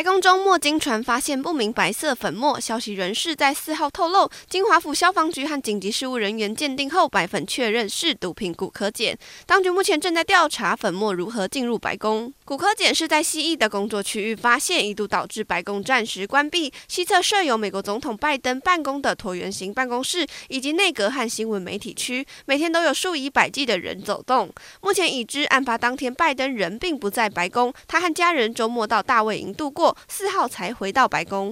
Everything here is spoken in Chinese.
白宫中摸金传发现不明白色粉末，消息人士在四号透露，金华府消防局和紧急事务人员鉴定后，白粉确认是毒品古柯碱。当局目前正在调查粉末如何进入白宫。古柯碱是在西翼的工作区域发现，一度导致白宫暂时关闭。西侧设有美国总统拜登办公的椭圆形办公室，以及内阁和新闻媒体区，每天都有数以百计的人走动。目前已知，案发当天拜登人并不在白宫，他和家人周末到大卫营度过。四号才回到白宫。